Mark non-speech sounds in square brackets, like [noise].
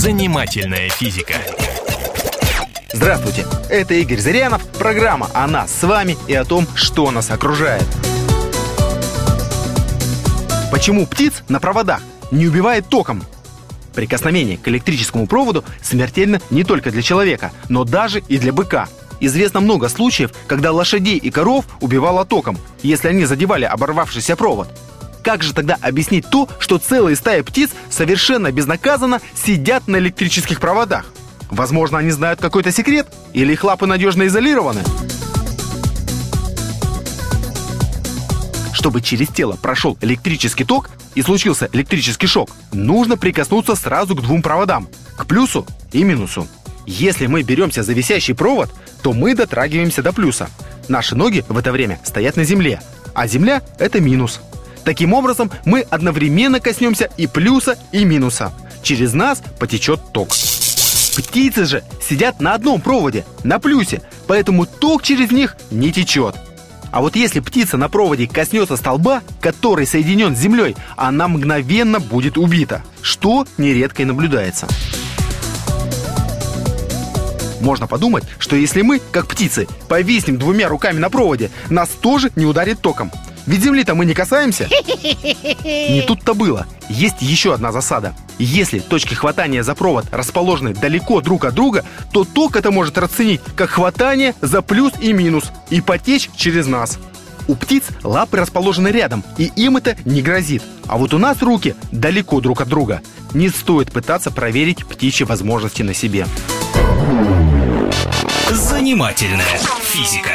Занимательная физика. Здравствуйте, это Игорь Зырянов, программа о нас с вами и о том, что нас окружает. Почему птиц на проводах не убивает током? Прикосновение к электрическому проводу смертельно не только для человека, но даже и для быка. Известно много случаев, когда лошадей и коров убивало током, если они задевали оборвавшийся провод. Как же тогда объяснить то, что целые стаи птиц совершенно безнаказанно сидят на электрических проводах? Возможно, они знают какой-то секрет? Или их лапы надежно изолированы? Чтобы через тело прошел электрический ток и случился электрический шок, нужно прикоснуться сразу к двум проводам – к плюсу и минусу. Если мы беремся за висящий провод, то мы дотрагиваемся до плюса. Наши ноги в это время стоят на земле, а земля – это минус. Таким образом, мы одновременно коснемся и плюса, и минуса. Через нас потечет ток. Птицы же сидят на одном проводе, на плюсе, поэтому ток через них не течет. А вот если птица на проводе коснется столба, который соединен с землей, она мгновенно будет убита, что нередко и наблюдается. Можно подумать, что если мы, как птицы, повиснем двумя руками на проводе, нас тоже не ударит током. Ведь земли-то мы не касаемся. [laughs] Не тут-то было. Есть еще одна засада. Если точки хватания за провод расположены далеко друг от друга, то ток это может расценить как хватание за плюс и минус и потечь через нас. У птиц лапы расположены рядом, и им это не грозит. А вот у нас руки далеко друг от друга. Не стоит пытаться проверить птичьи возможности на себе. Занимательная физика.